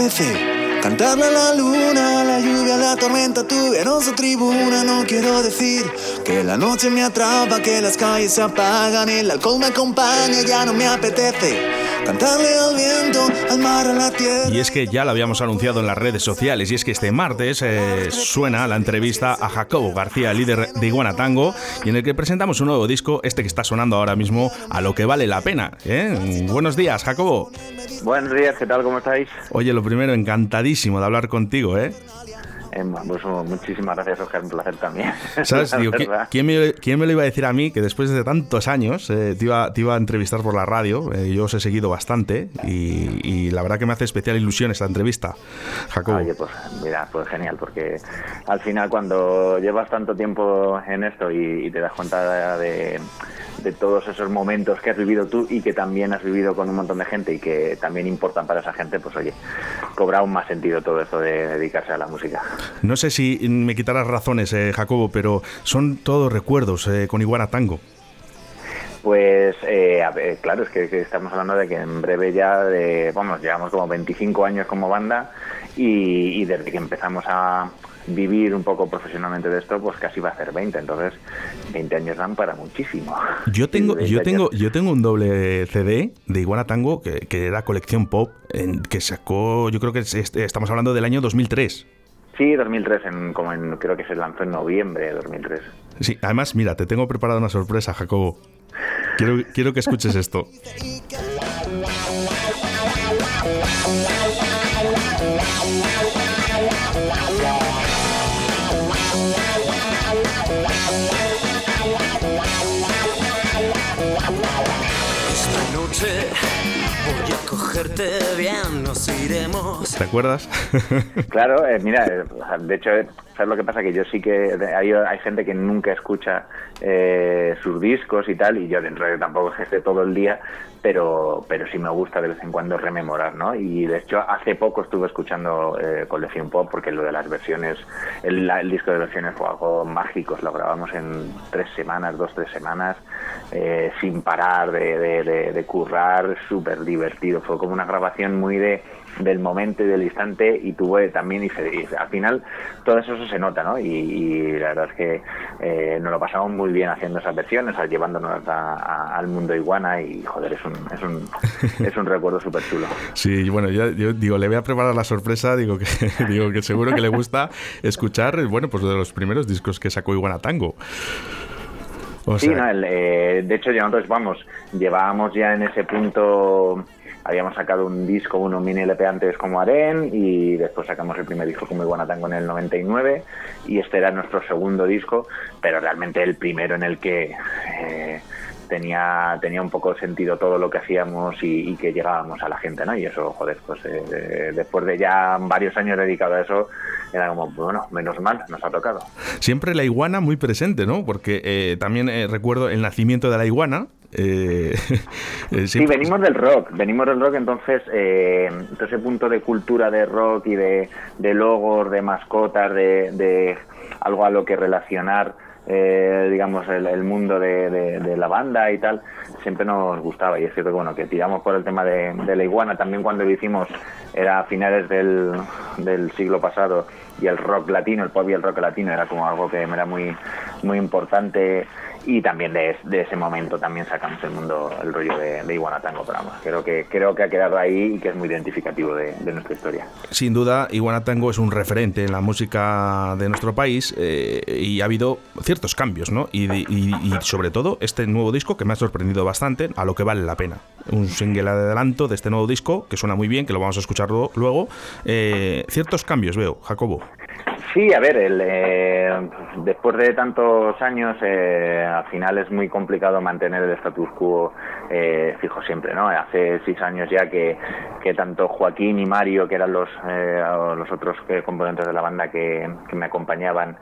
apetece cantarle a la luna, a la lluvia, a la tormenta, tuvieron su tribuna. No quiero decir que la noche me atrapa, que las calles se apagan, el alcohol me acompaña, ya no me apetece cantarle al viento, al mar, a la tierra. Y es que ya lo habíamos anunciado en las redes sociales, y es que este martes eh, suena la entrevista a Jacobo García, líder de Iguana Tango, y en el que presentamos un nuevo disco, este que está sonando ahora mismo, a lo que vale la pena. ¿eh? Buenos días, Jacobo. Buenos días, ¿qué tal? ¿Cómo estáis? Oye, lo primero, encantadísimo de hablar contigo, ¿eh? Pues, muchísimas gracias, Oscar, un placer también. ¿Sabes? ¿quién, me, lo iba a decir a mí que después de tantos años eh, te, iba, te, iba, a entrevistar por la radio? Eh, yo os he seguido bastante y, la verdad que me hace especial ilusión esta entrevista, Jacobo. Oye, pues mira, pues genial, porque al final cuando llevas tanto tiempo en esto y te das cuenta de de todos esos momentos que has vivido tú y que también has vivido con un montón de gente y que también importan para esa gente, pues oye, cobra aún más sentido todo esto de dedicarse a la música. No sé si me quitarás razones, eh, Jacobo, pero son todos recuerdos eh, con Iguana Tango. Pues eh, claro, es que, estamos hablando de que en breve ya, de, vamos, llevamos como 25 años como banda y desde que empezamos a, vivir un poco profesionalmente de esto, pues casi va a ser 20. Entonces, 20 años dan para muchísimo. Yo tengo, yo tengo, yo tengo un doble CD de Iguana Tango que, que era colección pop, en, que sacó, yo creo que estamos hablando del año 2003. Sí, 2003, en, como en, creo que se lanzó en noviembre de 2003. Sí, además, mira, te tengo preparada una sorpresa, Jacobo. Quiero, quiero que escuches esto. Bien, nos iremos. ¿Te acuerdas? claro, eh, mira, eh, de hecho, ¿sabes lo que pasa? Que yo sí que hay, hay gente que nunca escucha eh, sus discos y tal, y yo dentro de tampoco esté todo el día, pero, pero sí me gusta de vez en cuando rememorar, ¿no? Y de hecho, hace poco estuve escuchando Colección Pop, porque lo de las versiones, el, disco de versiones fue algo mágico, lo grabamos en tres semanas, dos, tres semanas, sin parar de, de currar, súper divertido, fue como una grabación muy de del momento y del instante y tuve también y, al final todo eso se nota ¿no? y, la verdad es que eh, nos lo pasamos muy bien haciendo esas versiones llevándonos al mundo iguana y joder es un, es un, es un recuerdo súper chulo sí bueno yo, digo le voy a preparar la sorpresa digo que digo que seguro que le gusta escuchar bueno pues de los primeros discos que sacó Iguana Tango sí, no, eh, de hecho ya nosotros vamos llevábamos ya en ese punto habíamos sacado un disco, uno mini LP antes como Aren y después sacamos el primer disco como Iguanatango en el 99 y este era nuestro segundo disco, pero realmente el primero en el que eh, tenía, tenía un poco sentido todo lo que hacíamos y, que llegábamos a la gente, ¿no? Y eso, joder, pues eh, después de ya varios años dedicado a eso, era como, bueno, menos mal, nos ha tocado. Siempre la iguana muy presente, ¿no? Porque eh, también recuerdo el nacimiento de la iguana, eh, eh, sí, venimos del rock, venimos del rock, entonces eh, ese punto de cultura de rock y de, logos, de mascotas, de, algo a lo que relacionar, eh, digamos, el, mundo de, la banda y tal, siempre nos gustaba. Y es cierto que, bueno, que tiramos por el tema de, la iguana, también cuando lo hicimos era a finales del, del siglo pasado y el rock latino, el pop y el rock latino era como algo que me era muy, muy importante y también de, ese momento también sacamos el mundo, el rollo de, de Iguana Tango, vamos, creo que, creo que ha quedado ahí y que es muy identificativo de, nuestra historia. Sin duda, Iguana Tango es un referente en la música de nuestro país eh, y ha habido ciertos cambios, ¿no? Y, sobre todo este nuevo disco que me ha sorprendido bastante, a lo que vale la pena. Un single de adelanto de este nuevo disco que suena muy bien, que lo vamos a escuchar luego. Eh, ciertos cambios veo, Jacobo. Sí, a ver, el, eh, después de tantos años, eh, al final es muy complicado mantener el status quo eh, fijo siempre, ¿no? Hace seis años ya que, que tanto Joaquín y Mario, que eran los, los otros componentes de la banda que, que me acompañaban,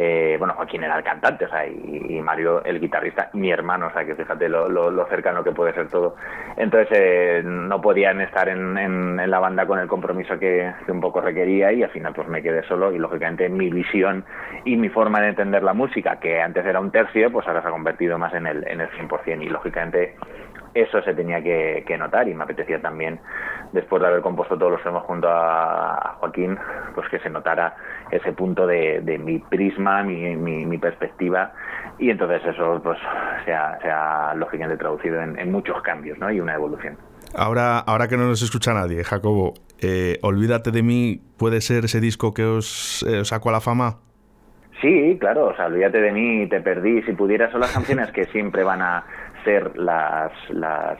eh, bueno, Joaquín era el cantante, o sea, y, Mario el guitarrista, mi hermano, o sea, que fíjate lo, lo, cercano que puede ser todo. Entonces, eh, no podían estar en, la banda con el compromiso que, un poco requería y al final pues me quedé solo y lógicamente mi visión y mi forma de entender la música, que antes era un tercio, pues ahora se ha convertido más en el, en el 100%. Y lógicamente eso se tenía que, notar y me apetecía también, después de haber compuesto todos los temas junto a, Joaquín, pues que se notara ese punto de, mi prisma, mi, mi, perspectiva y entonces eso pues se ha, lógicamente traducido en, muchos cambios ¿no? y una evolución. Ahora, ahora que no nos escucha nadie, Jacobo, eh, Olvídate de mí, ¿puede ser ese disco que os, eh, os sacó a la fama? Sí, claro, o sea, olvídate de mí, te perdí, si pudieras, son las canciones que siempre van a ser las, las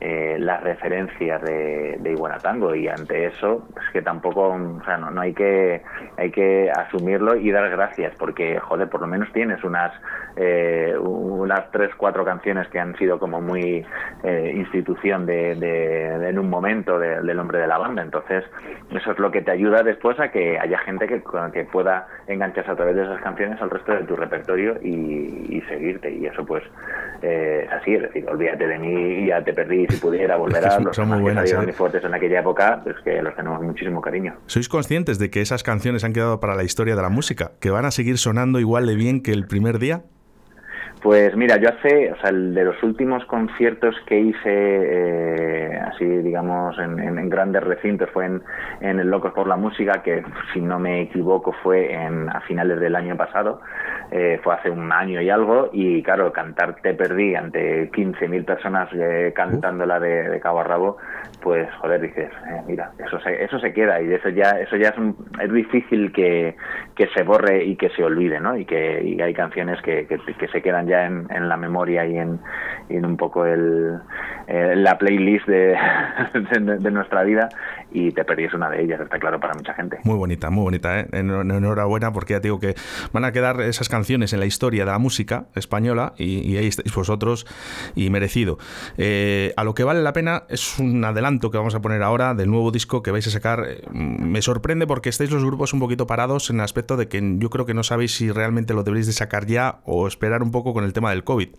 eh, las referencias de, de Iguanatango y ante eso es que tampoco o sea, no, no, hay que hay que asumirlo y dar gracias porque joder por lo menos tienes unas eh, unas tres cuatro canciones que han sido como muy eh, institución de, en un momento del hombre de la banda. Entonces eso es lo que te ayuda después a que haya gente que, que pueda engancharse a través de esas canciones al resto de tu repertorio y, y seguirte. Y eso pues eh, es así es decir olvídate de mí ya te perdí si pudiera volver a los son muy buenas, fuertes en aquella época, pues que los tenemos muchísimo cariño. ¿Sois conscientes de que esas canciones han quedado para la historia de la música? ¿Que van a seguir sonando igual de bien que el primer día? Pues mira, yo hace, o sea, el de los últimos conciertos que hice, eh, así digamos, en, grandes recintos, fue en, el Locos por la Música, que si no me equivoco fue en, a finales del año pasado, eh, fue hace un año y algo, y claro, cantar Te Perdí ante 15.000 personas eh, cantándola de, de, cabo a rabo, pues joder, dices, eh, mira, eso se, eso se queda, y eso ya, eso ya es, es difícil que, que se borre y que se olvide, ¿no? Y que y hay canciones que, que, que se quedan ya en, la memoria y en, en un poco el, eh, la playlist de, de, nuestra vida y te perdís una de ellas, está claro para mucha gente. Muy bonita, muy bonita, ¿eh? enhorabuena porque ya digo que van a quedar esas canciones en la historia de la música española y, ahí estáis vosotros y merecido. Eh, a lo que vale la pena es un adelanto que vamos a poner ahora del nuevo disco que vais a sacar. Me sorprende porque estáis los grupos un poquito parados en el aspecto de que yo creo que no sabéis si realmente lo deberéis de sacar ya o esperar un poco con el tema del COVID.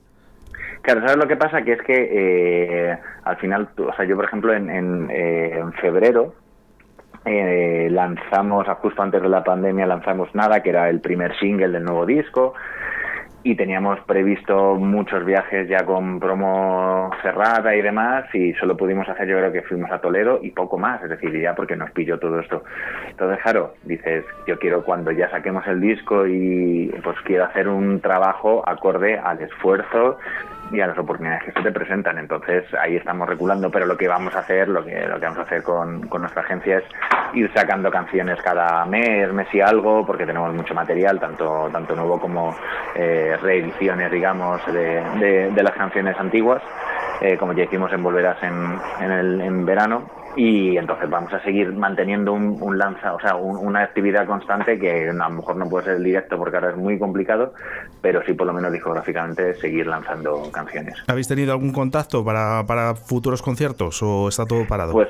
Claro, ¿sabes lo que pasa? Que es que eh, al final, o sea, yo por ejemplo en, en, eh, febrero eh, lanzamos, justo antes de la pandemia, lanzamos Nada, que era el primer single del nuevo disco y teníamos previsto muchos viajes ya con promo cerrada y demás y solo pudimos hacer yo creo que fuimos a Toledo y poco más, es decir, ya porque nos pilló todo esto. Entonces, claro, dices, yo quiero cuando ya saquemos el disco y pues quiero hacer un trabajo acorde al esfuerzo y a las oportunidades que se te presentan. Entonces ahí estamos reculando, pero lo que vamos a hacer, lo que, lo que vamos a hacer con, con nuestra agencia es ir sacando canciones cada mes, mes y algo, porque tenemos mucho material, tanto, tanto nuevo como eh, reediciones, digamos, de, de, las canciones antiguas, eh, como ya hicimos en Volverás en, en, el, en verano y entonces vamos a seguir manteniendo un, lanza, o sea, una actividad constante que a lo mejor no puede ser el directo porque ahora es muy complicado, pero sí por lo menos discográficamente seguir lanzando canciones. ¿Habéis tenido algún contacto para, para futuros conciertos o está todo parado? Pues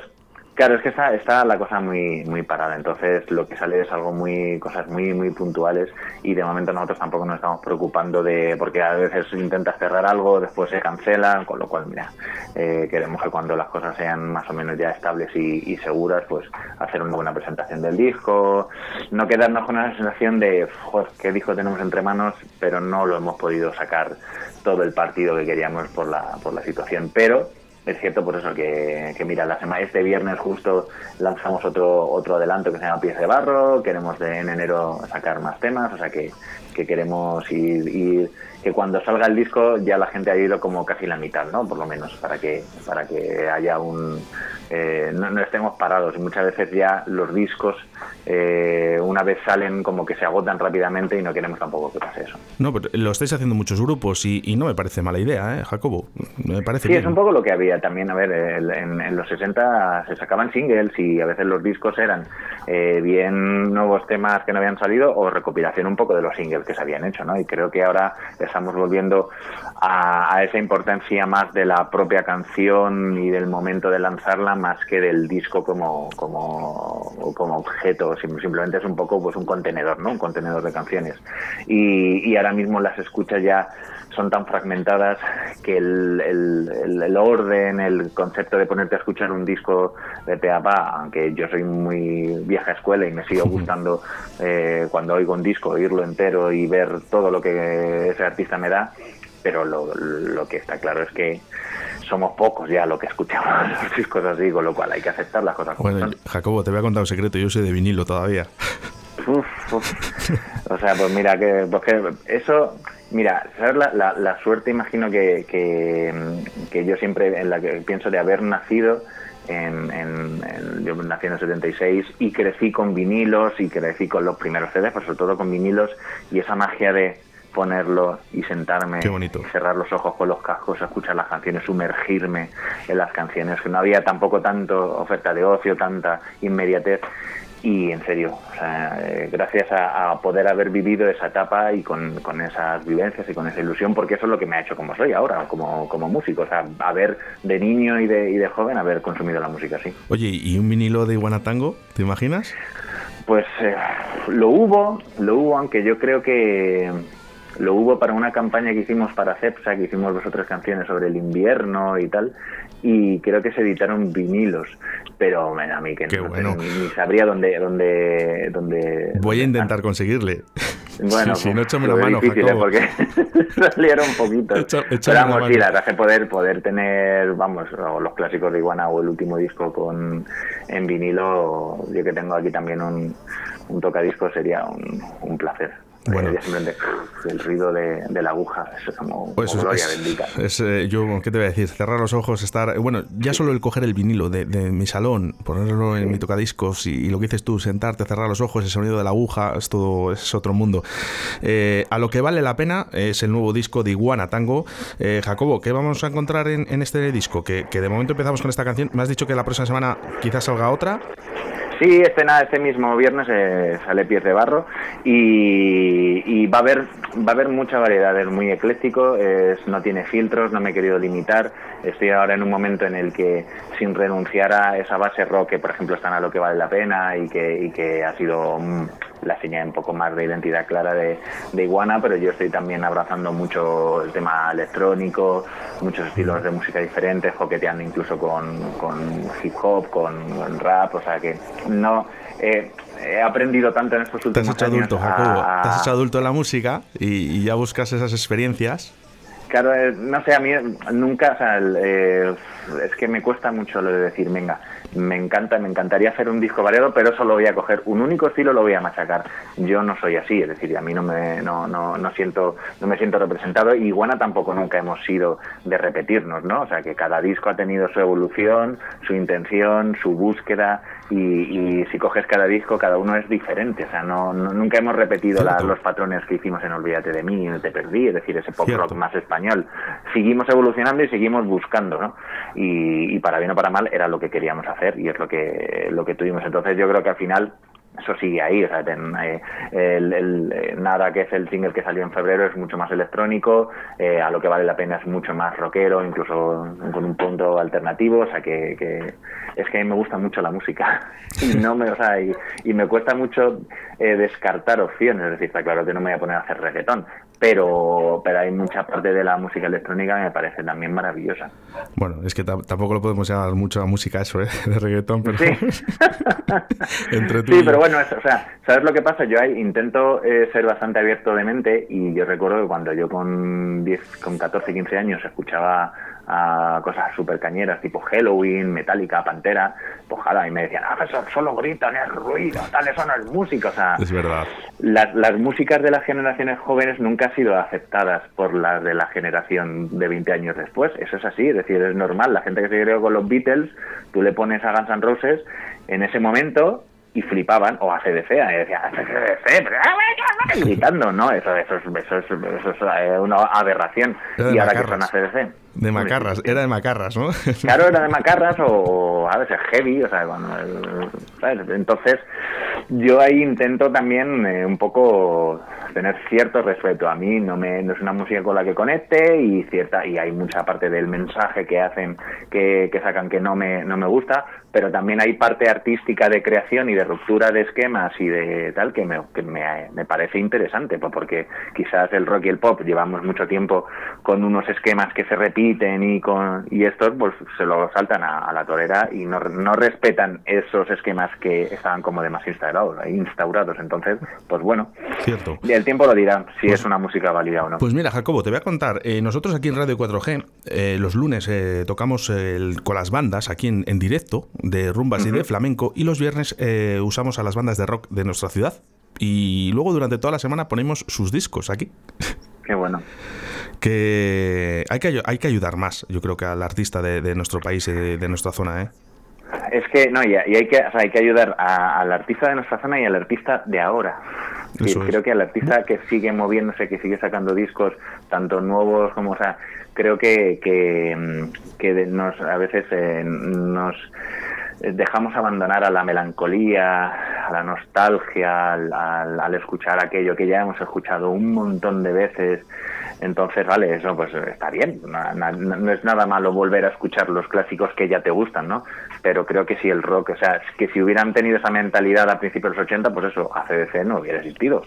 Claro, es que está, está la cosa muy muy parada, entonces lo que sale es algo muy cosas muy muy puntuales y de momento nosotros tampoco nos estamos preocupando de porque a veces intentas cerrar algo, después se cancela, con lo cual mira eh, queremos que cuando las cosas sean más o menos ya estables y, seguras, pues hacer una buena presentación del disco, no quedarnos con una sensación de joder, qué disco tenemos entre manos, pero no lo hemos podido sacar todo el partido que queríamos por la por la situación, pero es cierto por eso que, mira, la semana este viernes justo lanzamos otro otro adelanto que se llama Pies de Barro, queremos de, en enero sacar más temas, o sea que, que queremos ir, que cuando salga el disco ya la gente ha ido como casi la mitad, ¿no? Por lo menos, para que, para que haya un... Eh, no, no, estemos parados y muchas veces ya los discos eh, una vez salen como que se agotan rápidamente y no queremos tampoco que pase eso. No, pero lo estáis haciendo muchos grupos y, no me parece mala idea, ¿eh, Jacobo? Me parece sí, es un poco lo que había también. A ver, en, los 60 se sacaban singles y a veces los discos eran eh, bien nuevos temas que no habían salido o recopilación un poco de los singles que se habían hecho, ¿no? Y creo que ahora estamos volviendo a, a esa importancia más de la propia canción y del momento de lanzarla más que del disco como, como, como objeto simplemente es un poco pues un contenedor, ¿no? Un contenedor de canciones. Y, ahora mismo las escuchas ya son tan fragmentadas que el, orden siempre en el concepto de ponerte a escuchar un disco de Peapa, aunque yo soy muy vieja escuela y me sigo gustando eh, cuando oigo un disco, oírlo entero y ver todo lo que ese artista me da, pero lo, lo que está claro es que somos pocos ya lo que escuchamos los discos así, con lo cual hay que aceptar las cosas. Bueno, Jacobo, te voy a contar un secreto, yo soy de vinilo todavía. O sea, pues mira, que, pues eso, mira, ¿sabes la, la, suerte, imagino que, que, yo siempre en la que pienso de haber nacido en, en, yo nací en el 76 y crecí con vinilos y crecí con los primeros CDs, pero sobre todo con vinilos y esa magia de ponerlo y sentarme cerrar los ojos con los cascos, escuchar las canciones, sumergirme en las canciones, que no había tampoco tanto oferta de ocio, tanta inmediatez y en serio, eh, gracias a, poder haber vivido esa etapa y con, esas vivencias y con esa ilusión, porque eso es lo que me ha hecho como soy ahora, como, como músico, o sea, haber de niño y de, y de joven haber consumido la música así. Oye, ¿y un vinilo de Iguanatango, te imaginas? Pues eh, lo hubo, lo hubo, aunque yo creo que lo hubo para una campaña que hicimos para CEPSA, que hicimos dos o tres canciones sobre el invierno y tal, y creo que se editaron vinilos, pero a mí que no, ni, sabría dónde, dónde, dónde... Voy a intentar conseguirle. Bueno, si no, échame la mano, difícil, ¿eh? porque salieron un poquito. pero vamos, sí, la verdad es poder, poder tener, vamos, los clásicos de Iguana o el último disco con en vinilo, yo que tengo aquí también un, un tocadisco sería un, un placer. Bueno, el ruido de, la aguja, eso es como, pues gloria bendita. Eh, yo, ¿qué te voy a decir? Cerrar los ojos, estar. Bueno, ya solo el coger el vinilo de, mi salón, ponerlo en mi tocadiscos y, lo que dices tú, sentarte, cerrar los ojos, el sonido de la aguja, es todo, es otro mundo. Eh, a lo que vale la pena es el nuevo disco de Iguana Tango. Eh, Jacobo, ¿qué vamos a encontrar en, este disco? Que, que de momento empezamos con esta canción. Me has dicho que la próxima semana quizás salga otra. Sí, este, nada, este mismo viernes eh, sale Pies de Barro y, va a haber va a haber mucha variedad, es muy ecléctico, es, no tiene filtros, no me he querido limitar, estoy ahora en un momento en el que sin renunciar a esa base rock que por ejemplo están a lo que vale la pena y que, y que ha sido mm, la señal un poco más de identidad clara de, Iguana, pero yo estoy también abrazando mucho el tema electrónico, muchos estilos de música diferentes, coqueteando incluso con, hip hop, con, rap, o sea que no... he aprendido tanto en estos últimos años. Te has hecho adulto, Jacobo. Te has hecho adulto en la música y, ya buscas esas experiencias. Claro, eh, no sé, a mí nunca, o sea, eh, es que me cuesta mucho lo de decir, venga, me encanta, me encantaría hacer un disco variado, pero solo voy a coger un único estilo, lo voy a machacar. Yo no soy así, es decir, a mí no me, no, no, no siento, no me siento representado y Iguana tampoco nunca hemos sido de repetirnos, ¿no? O sea, que cada disco ha tenido su evolución, su intención, su búsqueda y, si coges cada disco, cada uno es diferente. O sea, no, nunca hemos repetido los patrones que hicimos en Olvídate de mí, Te Perdí, es decir, ese pop rock más español. Seguimos evolucionando y seguimos buscando, ¿no? Y, y para bien o para mal era lo que queríamos hacer y es lo que, lo que tuvimos. Entonces yo creo que al final eso sigue ahí, o sea, eh, el, eh, nada que es el single que salió en febrero es mucho más electrónico, eh, a lo que vale la pena es mucho más rockero, incluso con un punto alternativo, o sea que, que es que a mí me gusta mucho la música. Y no me, o sea, y, me cuesta mucho descartar opciones, es decir, está claro que no me voy a poner a hacer reggaetón, pero, pero hay mucha parte de la música electrónica que me parece también maravillosa. Bueno, es que tampoco lo podemos llamar mucho a música eso, ¿eh? de reggaetón, pero... Sí, sí pero bueno, o sea, ¿sabes lo que pasa? Yo ahí intento eh, ser bastante abierto de mente y yo recuerdo que cuando yo con 10, con 14, 15 años escuchaba a cosas súper cañeras tipo Halloween, Metallica, Pantera, pues y me decían, ah, eso solo gritan, es ruido, tales son las músicas. O sea, es verdad. Las, las músicas de las generaciones jóvenes nunca han sido aceptadas por las de la generación de 20 años después. Eso es así, es decir, es normal. La gente que se creó con los Beatles, tú le pones a Guns N' Roses, en ese momento y flipaban, o a CDC, y decían, CDC, ah, gritando, ¿no? Eso, eso, es, eso, es, eso es eh, una aberración. y ahora que son a CDC. De macarras, era de macarras, ¿no? Claro, era de macarras o a veces heavy, o sea, bueno, ¿sabes? Entonces, yo ahí intento también eh, un poco tener cierto respeto. A mí no me no es una música con la que conecte y cierta y hay mucha parte del mensaje que hacen que, que sacan que no me no me gusta, pero también hay parte artística de creación y de ruptura de esquemas y de tal que me, que me, me parece interesante, pues porque quizás el rock y el pop llevamos mucho tiempo con unos esquemas que se repiten y con y estos pues se lo saltan a, a la torera y no, no respetan esos esquemas que estaban como demasiado instaurados, instaurados. Entonces, pues bueno, Cierto. y el tiempo lo dirá si Pues- es una música válida o no. Pues mira, Jacobo, te voy a contar. eh, nosotros aquí en Radio 4G, eh, los lunes eh, tocamos el- con las bandas aquí en, en directo de rumbas y de flamenco, y los viernes eh, usamos a las bandas de rock de nuestra ciudad. Y luego durante toda la semana ponemos sus discos aquí. Qué bueno. Que hay que, hay que ayudar más, yo creo que al artista de, de nuestro país y de, de nuestra zona, ¿eh? Es que, no, y, y hay, que, o sea, hay que ayudar a- al artista de nuestra zona y al artista de ahora. Creo que al artista que sigue moviéndose, que sigue sacando discos, tanto nuevos como, o sea, creo que, que, mm, que nos, a veces eh, nos dejamos abandonar a la melancolía, a la nostalgia, al, al- escuchar aquello que ya hemos escuchado un montón de veces. Entonces, vale, eso pues está bien. No, no es nada malo volver a escuchar los clásicos que ya te gustan, ¿no? Pero creo que si el rock, o sea, que si hubieran tenido esa mentalidad a principios de los 80, pues eso, ACDC no hubiera existido.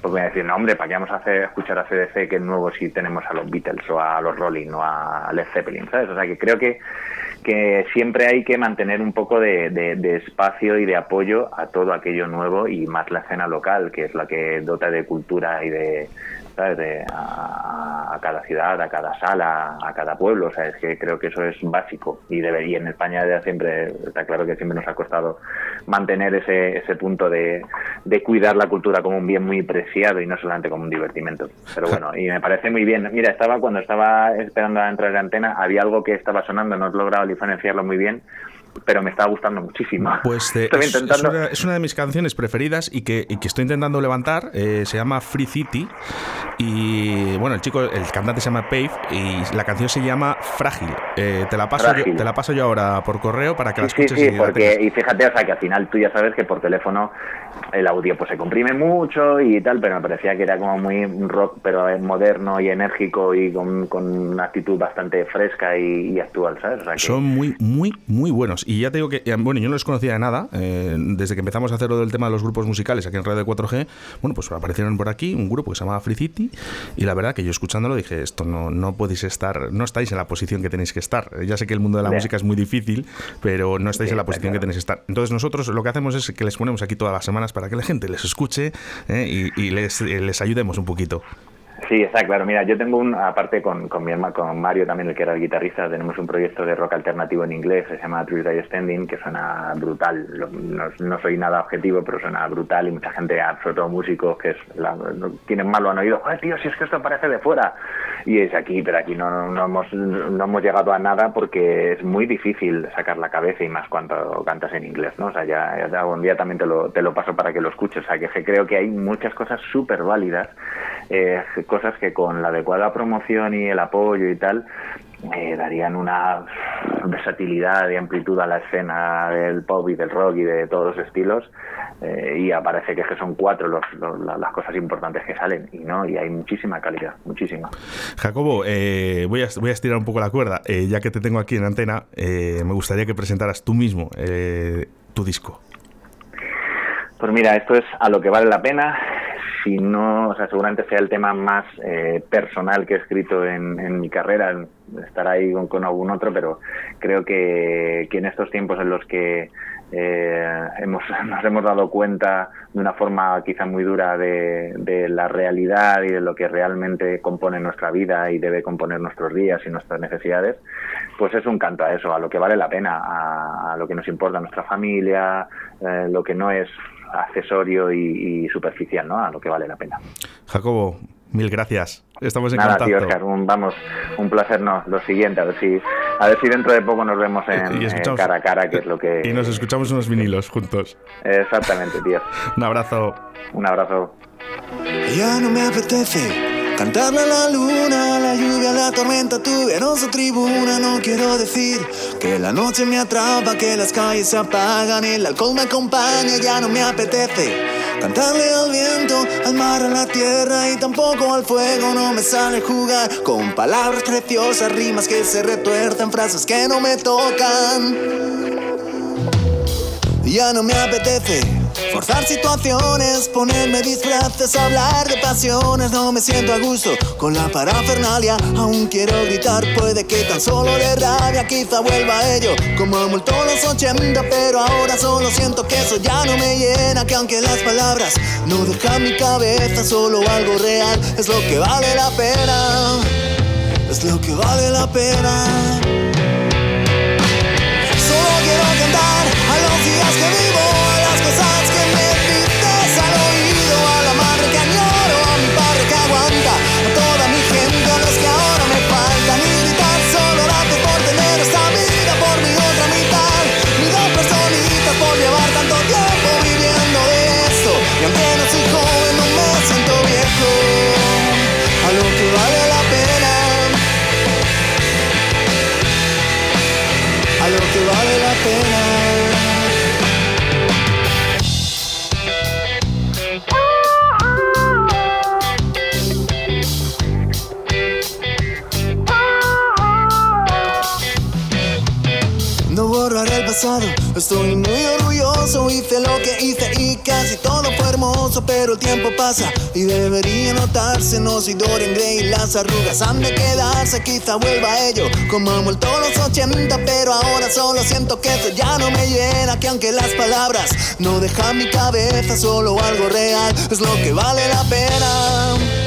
Porque voy a decir, no, hombre, ¿para qué vamos a hacer, escuchar ACDC que es nuevo si tenemos a los Beatles o a los Rolling o a Led Zeppelin, ¿sabes? O sea, que creo que que siempre hay que mantener un poco de, espacio y de apoyo a todo aquello nuevo y más la escena local, que es la que dota de cultura y de, ¿sabes? De- a, cada ciudad, a cada sala, a cada pueblo. O sea, es que creo que eso es básico y, debe, y en España ya siempre, está claro que siempre nos ha costado mantener ese, ese punto de, de cuidar la cultura como un bien muy preciado y no solamente como un divertimento. Pero bueno, y me parece muy bien. Mira, estaba cuando estaba esperando a entrar en la antena, había algo que estaba sonando, no he logrado diferenciarlo muy bien, pero me estaba gustando muchísimo. Pues eh, Estoy es, es intentando... una, es una de mis canciones preferidas y que, y que estoy intentando levantar. eh, se llama Free City. Y bueno, el chico, el cantante se llama Pave y la canción se llama Frágil. Eh, te, la paso yo, te la paso yo ahora por correo para que la Sí, escuches sí, y porque, y fíjate, o sea, que al final tú ya sabes que por teléfono el audio pues se comprime mucho y tal, pero me parecía que era como muy rock, pero eh, moderno y enérgico y con, con una actitud bastante fresca y, y actual, ¿sabes? O sea, que- Son muy, muy, muy buenos. Y ya te digo que, eh, bueno, yo no los conocía de nada. eh, desde que empezamos a hacer lo del tema de los grupos musicales aquí en Radio 4G, bueno, pues aparecieron por aquí un grupo que se llamaba Free City. Y la verdad que yo escuchándolo dije, esto no, no podéis estar, no estáis en la posición que tenéis que estar. Ya sé que el mundo de la música es muy difícil, pero no estáis en la posición que tenéis que estar. Entonces nosotros lo que hacemos es que les ponemos aquí todas las semanas para que la gente les escuche eh, y, y les, eh, les ayudemos un poquito. Sí, está claro. Mira, yo tengo un, aparte con, con mi hermano, con Mario también, el que era el guitarrista, tenemos un proyecto de rock alternativo en inglés, se llama Tuesday Standing, que suena brutal. No, no soy nada objetivo, pero suena brutal y mucha gente, sobre todo músicos, que es la, tienen mal lo han oído. Joder, tío, si es que esto parece de fuera. Y es aquí, pero aquí no, no, hemos, no hemos llegado a nada porque es muy difícil sacar la cabeza y más cuando cantas en inglés, ¿no? O sea, ya, ya un día también te lo, te lo paso para que lo escuches. O sea, que creo que hay muchas cosas súper válidas, eh, cosas que con la adecuada promoción y el apoyo y tal, eh, darían una versatilidad y amplitud a la escena del pop y del rock y de todos los estilos eh, y aparece que, es que son cuatro los- los- la- las cosas importantes que salen y no y hay muchísima calidad muchísima Jacobo, eh, voy, a, voy a estirar un poco la cuerda. Eh, ya que te tengo aquí en antena, eh, me gustaría que presentaras tú mismo eh, tu disco. Pues mira, esto es a lo que vale la pena. Si no, o sea, seguramente sea el tema más eh, personal que he escrito en, mi carrera. Estará ahí con, algún otro, pero creo que, en estos tiempos en los que eh, hemos, nos hemos dado cuenta de una forma quizá muy dura de, de la realidad y de lo que realmente compone nuestra vida y debe componer nuestros días y nuestras necesidades, pues es un canto a eso, a lo que vale la pena, a, a lo que nos importa nuestra familia, eh, lo que no es accesorio y, y superficial, ¿no? A lo que vale la pena. Jacobo, mil gracias. Estamos en Nada, contacto. tío, Oscar, un, vamos, un placer, no, lo siguiente, a ver si, a ver si dentro de poco nos vemos en, Y en cara a cara, que es lo que... Y nos escuchamos unos vinilos juntos. Exactamente, tío. Un abrazo. Un abrazo. Ya no me apetece cantarle a la luna, a la lluvia, a la tormenta, tu venosa tribuna. No quiero decir que la noche me atrapa, que las calles se apagan, el alcohol me acompaña. Ya no me apetece cantarle al viento, al mar, a la tierra y tampoco al fuego. No me sale jugar con palabras preciosas, rimas que se retuercen, frases que no me tocan. Ya no me apetece forzar situaciones, ponerme disfraces, hablar de pasiones. No me siento a gusto con la parafernalia. Aún quiero gritar, puede que tan solo de rabia quizá vuelva a ello. Como todos los 80, pero ahora solo siento que eso ya no me llena. Que aunque las palabras no dejan mi cabeza, solo algo real es lo que vale la pena. Es lo que vale la pena. Y debería notarse. No soy Dorian Gray, las arrugas han de quedarse, quizá vuelva a ello como el todos los 80, pero ahora solo siento que eso ya no me llena. Que aunque las palabras no dejan mi cabeza, solo algo real es lo que vale la pena.